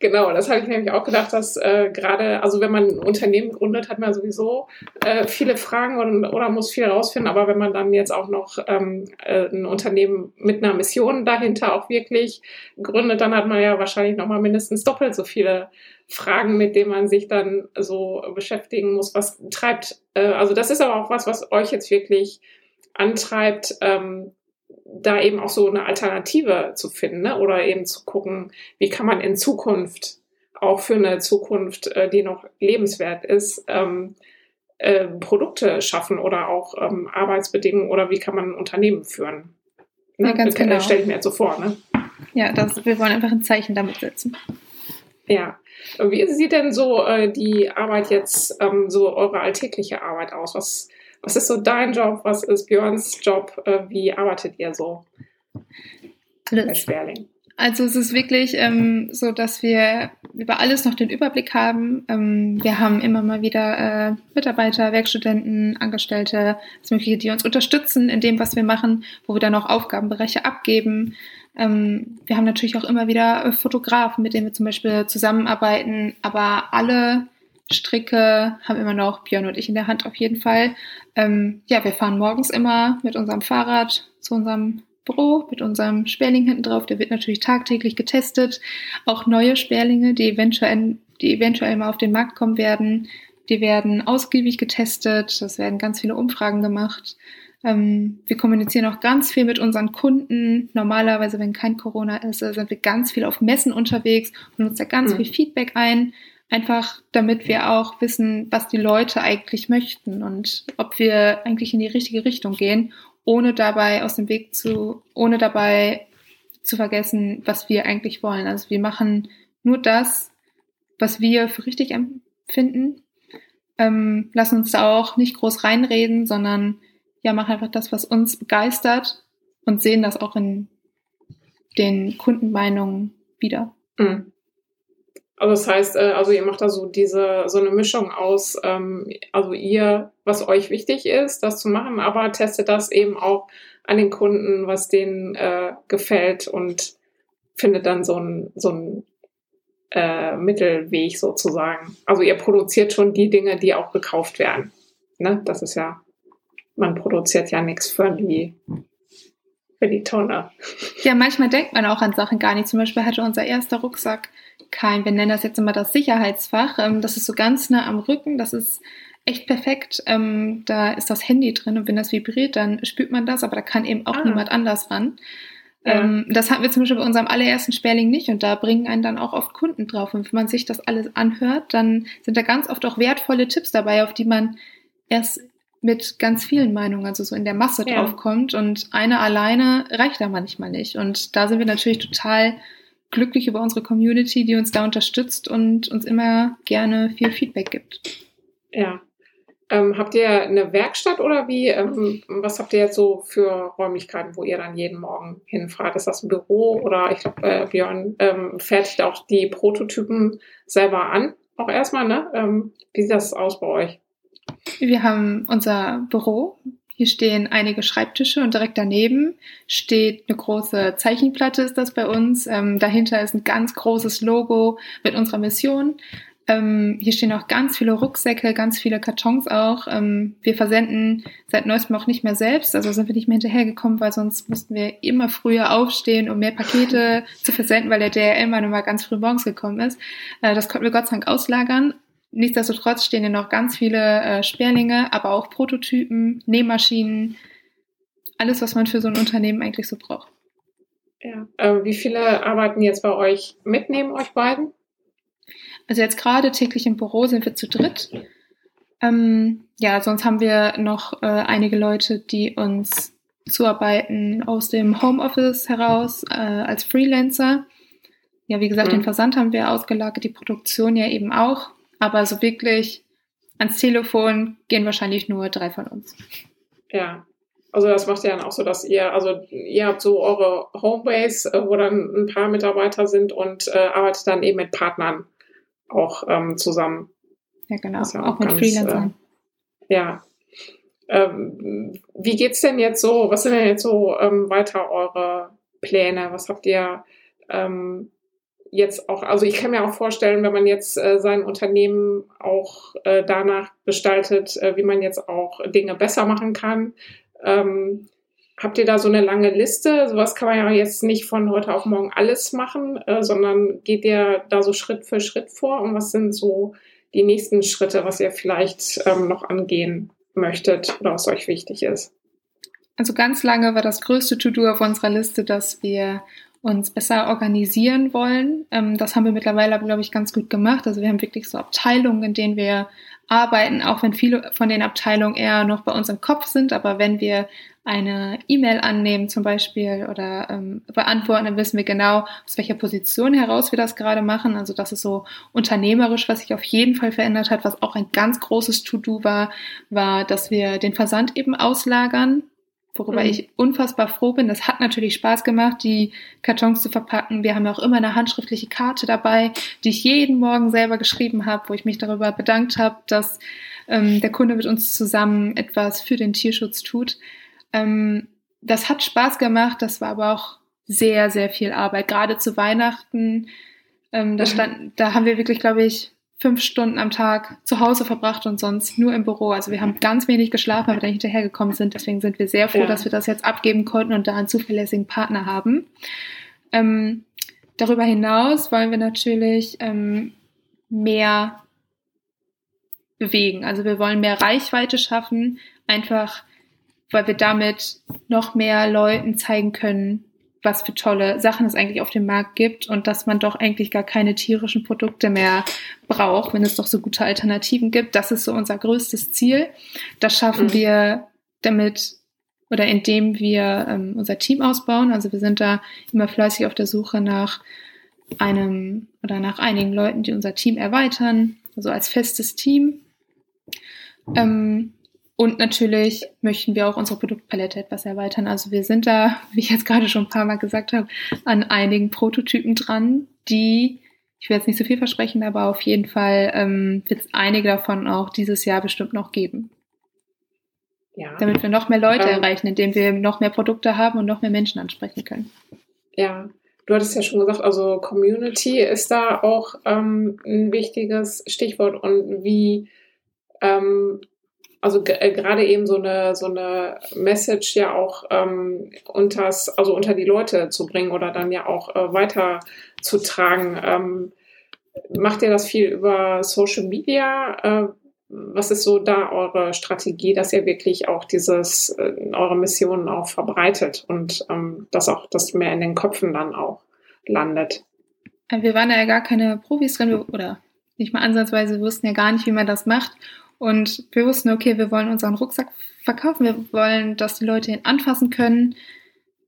Genau, das habe ich nämlich auch gedacht, dass äh, gerade, also wenn man ein Unternehmen gründet, hat man sowieso äh, viele Fragen und, oder muss viel herausfinden. Aber wenn man dann jetzt auch noch ähm, äh, ein Unternehmen mit einer Mission dahinter auch wirklich gründet, dann hat man ja wahrscheinlich nochmal mindestens doppelt so viele Fragen, mit denen man sich dann so beschäftigen muss. Was treibt, äh, also das ist aber auch was, was euch jetzt wirklich antreibt, ähm, da eben auch so eine Alternative zu finden ne? oder eben zu gucken, wie kann man in Zukunft auch für eine Zukunft, äh, die noch lebenswert ist, ähm, äh, Produkte schaffen oder auch ähm, Arbeitsbedingungen oder wie kann man ein Unternehmen führen. Ne? Ja, ganz genau. Stelle ich mir jetzt so vor. Ne? Ja, das, wir wollen einfach ein Zeichen damit setzen. Ja. Wie sieht denn so äh, die Arbeit jetzt, ähm, so eure alltägliche Arbeit aus? Was Was ist so dein Job? Was ist Björns Job? Äh, wie arbeitet ihr so alles. bei Sperling? Also es ist wirklich ähm, so, dass wir über alles noch den Überblick haben. Ähm, wir haben immer mal wieder äh, Mitarbeiter, Werkstudenten, Angestellte, Mögliche, die uns unterstützen in dem, was wir machen, wo wir dann auch Aufgabenbereiche abgeben. Ähm, wir haben natürlich auch immer wieder äh, Fotografen, mit denen wir zum Beispiel zusammenarbeiten, aber alle Stricke haben immer noch Björn und ich in der Hand auf jeden Fall. Ähm, ja, wir fahren morgens immer mit unserem Fahrrad zu unserem Büro mit unserem Sperling hinten drauf. Der wird natürlich tagtäglich getestet. Auch neue Sperlinge, die eventuell, die eventuell mal auf den Markt kommen werden, die werden ausgiebig getestet. Das werden ganz viele Umfragen gemacht. Ähm, wir kommunizieren auch ganz viel mit unseren Kunden. Normalerweise, wenn kein Corona ist, sind wir ganz viel auf Messen unterwegs und uns da ganz mhm. viel Feedback ein. Einfach damit wir auch wissen, was die Leute eigentlich möchten und ob wir eigentlich in die richtige Richtung gehen ohne dabei aus dem Weg zu, ohne dabei zu vergessen, was wir eigentlich wollen. Also wir machen nur das, was wir für richtig empfinden, ähm, lassen uns da auch nicht groß reinreden, sondern ja, machen einfach das, was uns begeistert und sehen das auch in den Kundenmeinungen wieder. Mhm. Also das heißt, äh, also ihr macht da so diese so eine Mischung aus, ähm, also ihr, was euch wichtig ist, das zu machen, aber testet das eben auch an den Kunden, was denen äh, gefällt und findet dann so ein so ein äh, Mittelweg sozusagen. Also ihr produziert schon die Dinge, die auch gekauft werden. Ne? Das ist ja, man produziert ja nichts für die für die Tonne. Ja, manchmal denkt man auch an Sachen gar nicht. Zum Beispiel hatte unser erster Rucksack kein, wir nennen das jetzt immer das Sicherheitsfach. Ähm, das ist so ganz nah am Rücken. Das ist echt perfekt. Ähm, da ist das Handy drin und wenn das vibriert, dann spürt man das, aber da kann eben auch ah. niemand anders ran. Ja. Ähm, das hatten wir zum Beispiel bei unserem allerersten Sperling nicht und da bringen einen dann auch oft Kunden drauf. Und wenn man sich das alles anhört, dann sind da ganz oft auch wertvolle Tipps dabei, auf die man erst mit ganz vielen Meinungen, also so in der Masse ja. draufkommt und eine alleine reicht da manchmal nicht. Und da sind wir natürlich total glücklich über unsere Community, die uns da unterstützt und uns immer gerne viel Feedback gibt. Ja. Ähm, habt ihr eine Werkstatt oder wie? Ähm, was habt ihr jetzt so für Räumlichkeiten, wo ihr dann jeden Morgen hinfahrt? Ist das ein Büro oder ich glaube, äh, Björn ähm, fertigt auch die Prototypen selber an, auch erstmal, ne? Ähm, wie sieht das aus bei euch? Wir haben unser Büro hier stehen einige Schreibtische und direkt daneben steht eine große Zeichenplatte, ist das bei uns. Ähm, dahinter ist ein ganz großes Logo mit unserer Mission. Ähm, hier stehen auch ganz viele Rucksäcke, ganz viele Kartons auch. Ähm, wir versenden seit neuestem auch nicht mehr selbst, also sind wir nicht mehr hinterhergekommen, weil sonst mussten wir immer früher aufstehen, um mehr Pakete zu versenden, weil der DRL-Mann immer ganz früh morgens gekommen ist. Äh, das konnten wir Gott sei Dank auslagern. Nichtsdestotrotz stehen hier noch ganz viele äh, Sperlinge, aber auch Prototypen, Nähmaschinen, alles, was man für so ein Unternehmen eigentlich so braucht. Ja. Äh, wie viele arbeiten jetzt bei euch mit neben euch beiden? Also jetzt gerade täglich im Büro sind wir zu dritt. Ähm, ja, sonst haben wir noch äh, einige Leute, die uns zuarbeiten aus dem Homeoffice heraus äh, als Freelancer. Ja, wie gesagt, mhm. den Versand haben wir ausgelagert, die Produktion ja eben auch. Aber so wirklich ans Telefon gehen wahrscheinlich nur drei von uns. Ja. Also das macht ja dann auch so, dass ihr, also ihr habt so eure Homebase, äh, wo dann ein paar Mitarbeiter sind und äh, arbeitet dann eben mit Partnern auch ähm, zusammen. Ja, genau. Ja auch, auch, mit ganz, Freelancern. Äh, ja. Ähm, wie geht's denn jetzt so? Was sind denn jetzt so ähm, weiter eure Pläne? Was habt ihr ähm, jetzt auch, also ich kann mir auch vorstellen, wenn man jetzt äh, sein Unternehmen auch äh, danach gestaltet, äh, wie man jetzt auch Dinge besser machen kann. Ähm, habt ihr da so eine lange Liste? Sowas kann man ja jetzt nicht von heute auf morgen alles machen, äh, sondern geht ihr da so Schritt für Schritt vor? Und was sind so die nächsten Schritte, was ihr vielleicht ähm, noch angehen möchtet oder was euch wichtig ist? Also ganz lange war das größte To-Do auf unserer Liste, dass wir uns besser organisieren wollen. Ähm, das haben wir mittlerweile, glaube ich, ganz gut gemacht. Also wir haben wirklich so Abteilungen, in denen wir arbeiten, auch wenn viele von den Abteilungen eher noch bei uns im Kopf sind. Aber wenn wir eine E-Mail annehmen zum Beispiel oder ähm, beantworten, dann wissen wir genau, aus welcher Position heraus wir das gerade machen. Also das ist so unternehmerisch, was sich auf jeden Fall verändert hat. Was auch ein ganz großes To-Do war, war, dass wir den Versand eben auslagern worüber mhm. ich unfassbar froh bin. Das hat natürlich Spaß gemacht, die Kartons zu verpacken. Wir haben ja auch immer eine handschriftliche Karte dabei, die ich jeden Morgen selber geschrieben habe, wo ich mich darüber bedankt habe, dass ähm, der Kunde mit uns zusammen etwas für den Tierschutz tut. Ähm, das hat Spaß gemacht, das war aber auch sehr, sehr viel Arbeit. Gerade zu Weihnachten, ähm, da, mhm. stand, da haben wir wirklich, glaube ich, fünf Stunden am Tag zu Hause verbracht und sonst nur im Büro. Also wir haben ganz wenig geschlafen, weil wir da hinterhergekommen sind. Deswegen sind wir sehr froh, ja. dass wir das jetzt abgeben konnten und da einen zuverlässigen Partner haben. Ähm, darüber hinaus wollen wir natürlich ähm, mehr bewegen. Also wir wollen mehr Reichweite schaffen, einfach weil wir damit noch mehr Leuten zeigen können, was für tolle Sachen es eigentlich auf dem Markt gibt und dass man doch eigentlich gar keine tierischen Produkte mehr braucht, wenn es doch so gute Alternativen gibt. Das ist so unser größtes Ziel. Das schaffen mhm. wir damit oder indem wir ähm, unser Team ausbauen. Also wir sind da immer fleißig auf der Suche nach einem oder nach einigen Leuten, die unser Team erweitern, also als festes Team. Ähm, und natürlich möchten wir auch unsere Produktpalette etwas erweitern. Also wir sind da, wie ich jetzt gerade schon ein paar Mal gesagt habe, an einigen Prototypen dran, die, ich will jetzt nicht so viel versprechen, aber auf jeden Fall ähm, wird es einige davon auch dieses Jahr bestimmt noch geben. Ja. Damit wir noch mehr Leute ähm, erreichen, indem wir noch mehr Produkte haben und noch mehr Menschen ansprechen können. Ja, du hattest ja schon gesagt, also Community ist da auch ähm, ein wichtiges Stichwort und wie ähm, also äh, gerade eben so eine so eine Message ja auch ähm, unters, also unter die Leute zu bringen oder dann ja auch äh, weiter zu tragen. Ähm, macht ihr das viel über Social Media? Äh, was ist so da eure Strategie, dass ihr wirklich auch dieses äh, eure Missionen auch verbreitet und ähm, dass auch das mehr in den Köpfen dann auch landet? Wir waren ja gar keine Profis drin oder nicht mal ansatzweise wussten ja gar nicht, wie man das macht. Und wir wussten, okay, wir wollen unseren Rucksack verkaufen, wir wollen, dass die Leute ihn anfassen können.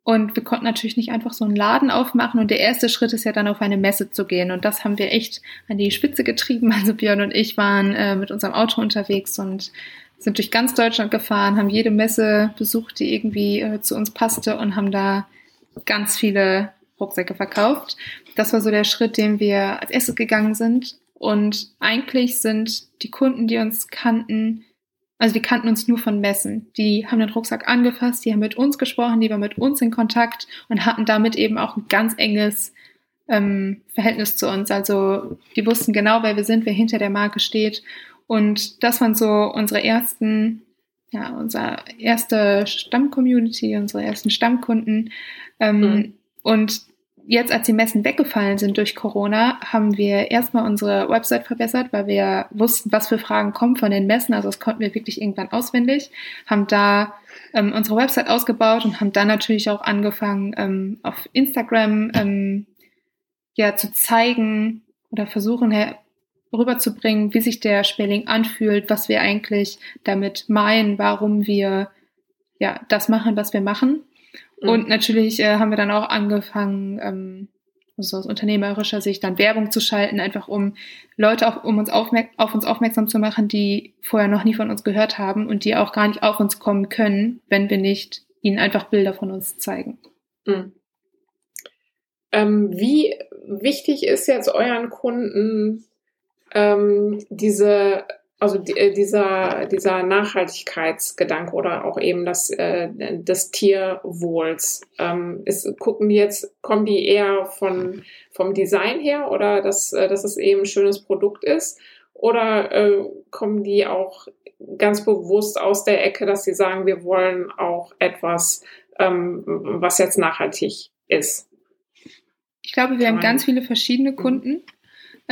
Und wir konnten natürlich nicht einfach so einen Laden aufmachen. Und der erste Schritt ist ja dann auf eine Messe zu gehen. Und das haben wir echt an die Spitze getrieben. *laughs* Also Björn und ich waren äh, mit unserem Auto unterwegs und sind durch ganz Deutschland gefahren, haben jede Messe besucht, die irgendwie äh, zu uns passte und haben da ganz viele Rucksäcke verkauft. Das war so der Schritt, den wir als erstes gegangen sind. Und eigentlich sind die Kunden, die uns kannten, also die kannten uns nur von Messen. Die haben den Rucksack angefasst, die haben mit uns gesprochen, die waren mit uns in Kontakt und hatten damit eben auch ein ganz enges ähm, Verhältnis zu uns. Also die wussten genau, wer wir sind, wer hinter der Marke steht. Und das waren so unsere ersten, ja, unsere erste Stammcommunity, unsere ersten Stammkunden. Ähm, mhm. Und jetzt, als die Messen weggefallen sind durch Corona, haben wir erstmal unsere Website verbessert, weil wir wussten, was für Fragen kommen von den Messen. Also das konnten wir wirklich irgendwann auswendig, haben da ähm, unsere Website ausgebaut und haben dann natürlich auch angefangen, ähm, auf Instagram ähm, ja zu zeigen oder versuchen rüberzubringen, wie sich der Spelling anfühlt, was wir eigentlich damit meinen, warum wir ja das machen, was wir machen. Mhm. Und natürlich äh, haben wir dann auch angefangen, ähm, also aus unternehmerischer Sicht dann Werbung zu schalten, einfach um Leute auch, um uns aufmerk auf uns aufmerksam zu machen, die vorher noch nie von uns gehört haben und die auch gar nicht auf uns kommen können, wenn wir nicht ihnen einfach Bilder von uns zeigen. Mhm. Ähm, wie wichtig ist jetzt euren Kunden ähm, diese also die, äh, dieser, dieser Nachhaltigkeitsgedanke oder auch eben das, äh, des Tierwohls. Ähm, ist, gucken die jetzt, kommen die eher von, vom Design her oder dass, äh, dass es eben ein schönes Produkt ist? Oder äh, kommen die auch ganz bewusst aus der Ecke, dass sie sagen, wir wollen auch etwas, ähm, was jetzt nachhaltig ist? Ich glaube, wir haben ganz viele verschiedene Kunden.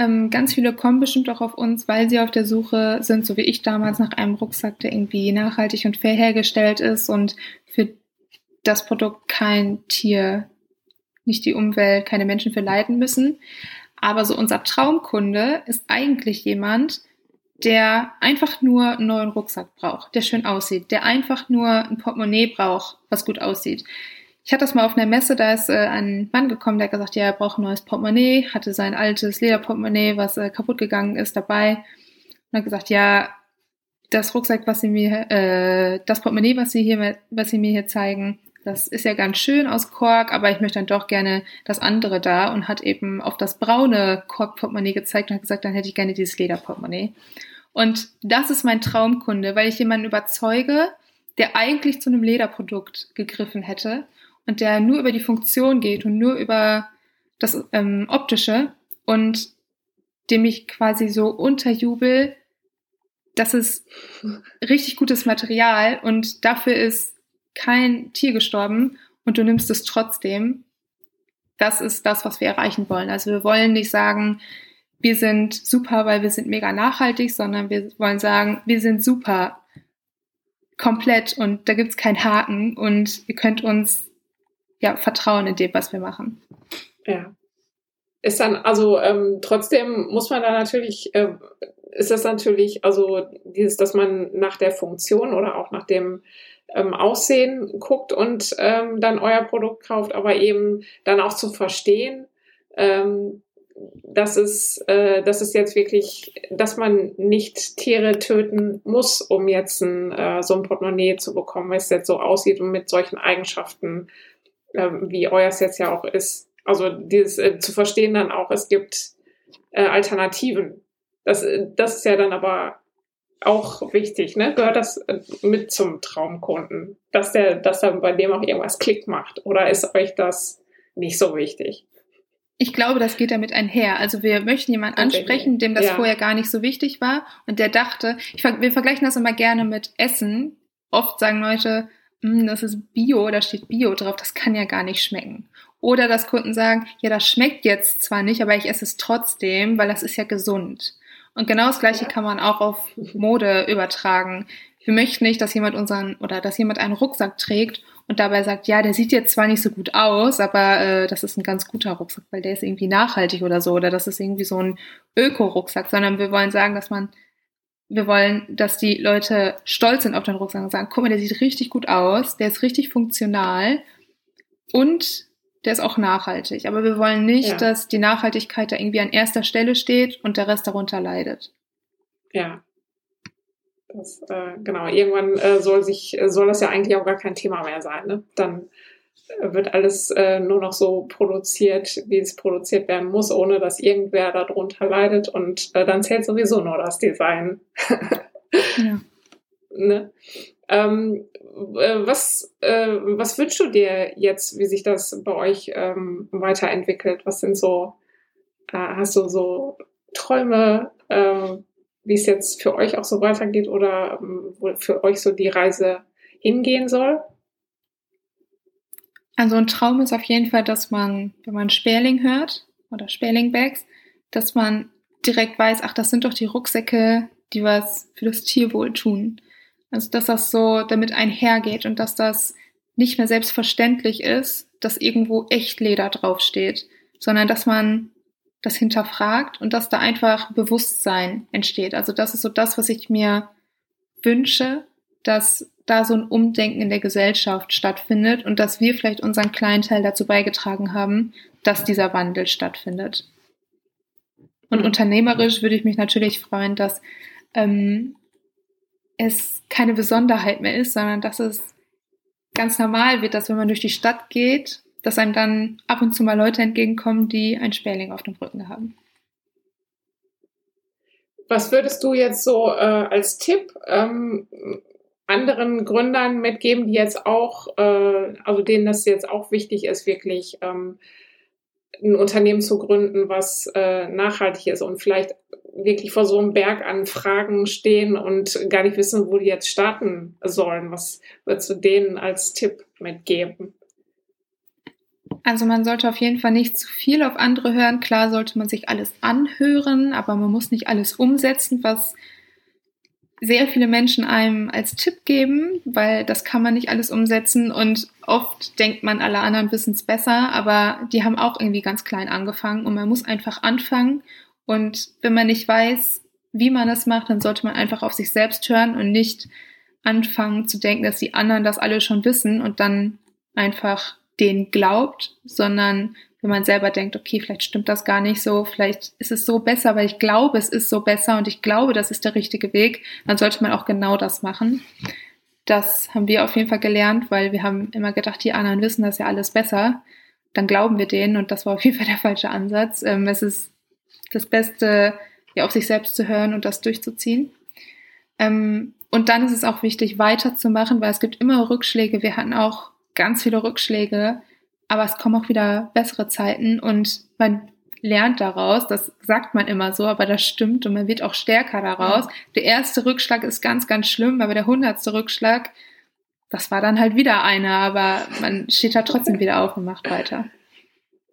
Ähm, ganz viele kommen bestimmt auch auf uns, weil sie auf der Suche sind, so wie ich damals, nach einem Rucksack, der irgendwie nachhaltig und fair hergestellt ist und für das Produkt kein Tier, nicht die Umwelt, keine Menschen für leiden müssen. Aber so unser Traumkunde ist eigentlich jemand, der einfach nur einen neuen Rucksack braucht, der schön aussieht, der einfach nur ein Portemonnaie braucht, was gut aussieht. Ich hatte das mal auf einer Messe, da ist äh, ein Mann gekommen, der hat gesagt, ja, er braucht ein neues Portemonnaie, hatte sein altes Lederportemonnaie, was äh, kaputt gegangen ist, dabei. Und hat gesagt, ja, das Rucksack, was sie mir, äh, das Portemonnaie, was sie hier, was sie mir hier zeigen, das ist ja ganz schön aus Kork, aber ich möchte dann doch gerne das andere da und hat eben auf das braune Kork-Portemonnaie gezeigt und hat gesagt, dann hätte ich gerne dieses Lederportemonnaie. Und das ist mein Traumkunde, weil ich jemanden überzeuge, der eigentlich zu einem Lederprodukt gegriffen hätte und der nur über die Funktion geht und nur über das ähm, Optische und dem ich quasi so unterjubel, das ist richtig gutes Material und dafür ist kein Tier gestorben und du nimmst es trotzdem. Das ist das, was wir erreichen wollen. Also wir wollen nicht sagen, wir sind super, weil wir sind mega nachhaltig, sondern wir wollen sagen, wir sind super komplett und da gibt's keinen Haken und ihr könnt uns ja vertrauen in dem, was wir machen. Ja. Ist dann, also ähm, trotzdem muss man da natürlich, äh, ist das natürlich, also dieses, dass man nach der Funktion oder auch nach dem ähm, Aussehen guckt und ähm, dann euer Produkt kauft, aber eben dann auch zu verstehen, ähm, dass es, äh, dass es jetzt wirklich, dass man nicht Tiere töten muss, um jetzt ein, äh, so ein Portemonnaie zu bekommen, weil es jetzt so aussieht und mit solchen Eigenschaften, äh, wie euers jetzt ja auch ist. Also dieses äh, zu verstehen dann auch, es gibt äh, Alternativen. Das, das ist ja dann aber auch wichtig, ne? Gehört das äh, mit zum Traumkunden, dass der, dass dann bei dem auch irgendwas Klick macht? Oder ist euch das nicht so wichtig? Ich glaube, das geht damit einher. Also wir möchten jemanden ansprechen, dem das ja. vorher gar nicht so wichtig war und der dachte, ich, wir vergleichen das immer gerne mit Essen. Oft sagen Leute, das ist Bio, da steht Bio drauf, das kann ja gar nicht schmecken. Oder dass Kunden sagen, ja, das schmeckt jetzt zwar nicht, aber ich esse es trotzdem, weil das ist ja gesund. Und genau das Gleiche kann man auch auf Mode übertragen. Wir möchten nicht, dass jemand unseren oder dass jemand einen Rucksack trägt und dabei sagt, ja, der sieht jetzt zwar nicht so gut aus, aber äh, das ist ein ganz guter Rucksack, weil der ist irgendwie nachhaltig oder so oder das ist irgendwie so ein Öko-Rucksack, sondern wir wollen sagen, dass man, wir wollen, dass die Leute stolz sind auf den Rucksack und sagen, guck mal, der sieht richtig gut aus, der ist richtig funktional und der ist auch nachhaltig. Aber wir wollen nicht, ja. dass die Nachhaltigkeit da irgendwie an erster Stelle steht und der Rest darunter leidet. Ja. Das, äh, genau, irgendwann äh, soll sich, soll das ja eigentlich auch gar kein Thema mehr sein. Ne? Dann äh, wird alles äh, nur noch so produziert, wie es produziert werden muss, ohne dass irgendwer darunter leidet und äh, dann zählt sowieso nur das Design. ja. *laughs* ne? Ähm, äh, was, äh, was wünschst du dir jetzt, wie sich das bei euch ähm, weiterentwickelt? Was sind so, äh, hast du so Träume, äh, wie es jetzt für euch auch so weitergeht oder ähm, wo für euch so die Reise hingehen soll? Also ein Traum ist auf jeden Fall, dass man, wenn man Sperling hört oder Sperlingbags, dass man direkt weiß, ach, das sind doch die Rucksäcke, die was für das Tierwohl tun. Also, dass das so damit einhergeht und dass das nicht mehr selbstverständlich ist, dass irgendwo echt Leder draufsteht, sondern dass man das hinterfragt und dass da einfach Bewusstsein entsteht. Also das ist so das, was ich mir wünsche, dass da so ein Umdenken in der Gesellschaft stattfindet und dass wir vielleicht unseren kleinen Teil dazu beigetragen haben, dass dieser Wandel stattfindet. Und mhm. unternehmerisch würde ich mich natürlich freuen, dass ähm, es keine Besonderheit mehr ist, sondern dass es ganz normal wird, dass wenn man durch die Stadt geht, dass einem dann ab und zu mal Leute entgegenkommen, die ein Sperling auf dem Rücken haben. Was würdest du jetzt so äh, als Tipp ähm, anderen Gründern mitgeben, die jetzt auch, äh, also denen das jetzt auch wichtig ist, wirklich ähm, ein Unternehmen zu gründen, was äh, nachhaltig ist und vielleicht wirklich vor so einem Berg an Fragen stehen und gar nicht wissen, wo die jetzt starten sollen. Was würdest du denen als Tipp mitgeben? Also man sollte auf jeden Fall nicht zu viel auf andere hören. Klar sollte man sich alles anhören, aber man muss nicht alles umsetzen, was sehr viele Menschen einem als Tipp geben, weil das kann man nicht alles umsetzen und oft denkt man, alle anderen wissen es besser, aber die haben auch irgendwie ganz klein angefangen und man muss einfach anfangen und wenn man nicht weiß, wie man das macht, dann sollte man einfach auf sich selbst hören und nicht anfangen zu denken, dass die anderen das alle schon wissen und dann einfach denen glaubt, sondern wenn man selber denkt, okay, vielleicht stimmt das gar nicht so, vielleicht ist es so besser, weil ich glaube, es ist so besser und ich glaube, das ist der richtige Weg, dann sollte man auch genau das machen. Das haben wir auf jeden Fall gelernt, weil wir haben immer gedacht, die anderen wissen das ja alles besser. Dann glauben wir denen und das war auf jeden Fall der falsche Ansatz. Ähm, es ist das Beste, ja, auf sich selbst zu hören und das durchzuziehen. Ähm, und dann ist es auch wichtig, weiterzumachen, weil es gibt immer Rückschläge. Wir hatten auch ganz viele Rückschläge, aber es kommen auch wieder bessere Zeiten und man lernt daraus. Das sagt man immer so, aber das stimmt und man wird auch stärker daraus. Ja. Der erste Rückschlag ist ganz, ganz schlimm, aber der hundertste Rückschlag, das war dann halt wieder einer, aber man steht da trotzdem wieder auf und macht weiter.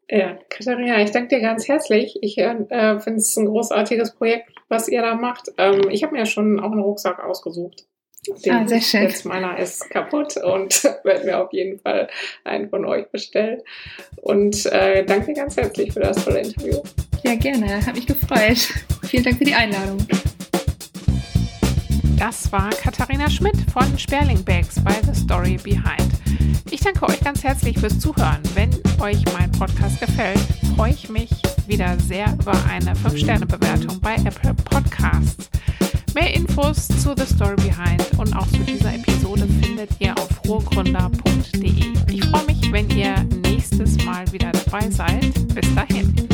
Ja, Katharina, ich danke dir ganz herzlich. Ich äh, finde es ein großartiges Projekt, was ihr da macht. Ähm, ich habe mir ja schon auch einen Rucksack ausgesucht. Den ah, sehr schön. Jetzt meiner ist kaputt und *laughs* werde mir auf jeden Fall einen von euch bestellen. Und äh, danke ganz herzlich für das tolle Interview. Ja, gerne. Hat mich gefreut. Vielen Dank für die Einladung. Das war Katharina Schmidt von Sperling Bags bei The Story Behind. Ich danke euch ganz herzlich fürs Zuhören. Wenn euch mein Podcast gefällt, freue ich mich wieder sehr über eine 5-Sterne-Bewertung bei Apple Podcasts. Mehr Infos zu The Story Behind und auch zu dieser Episode findet ihr auf ruhrgründer.de. Ich freue mich, wenn ihr nächstes Mal wieder dabei seid. Bis dahin.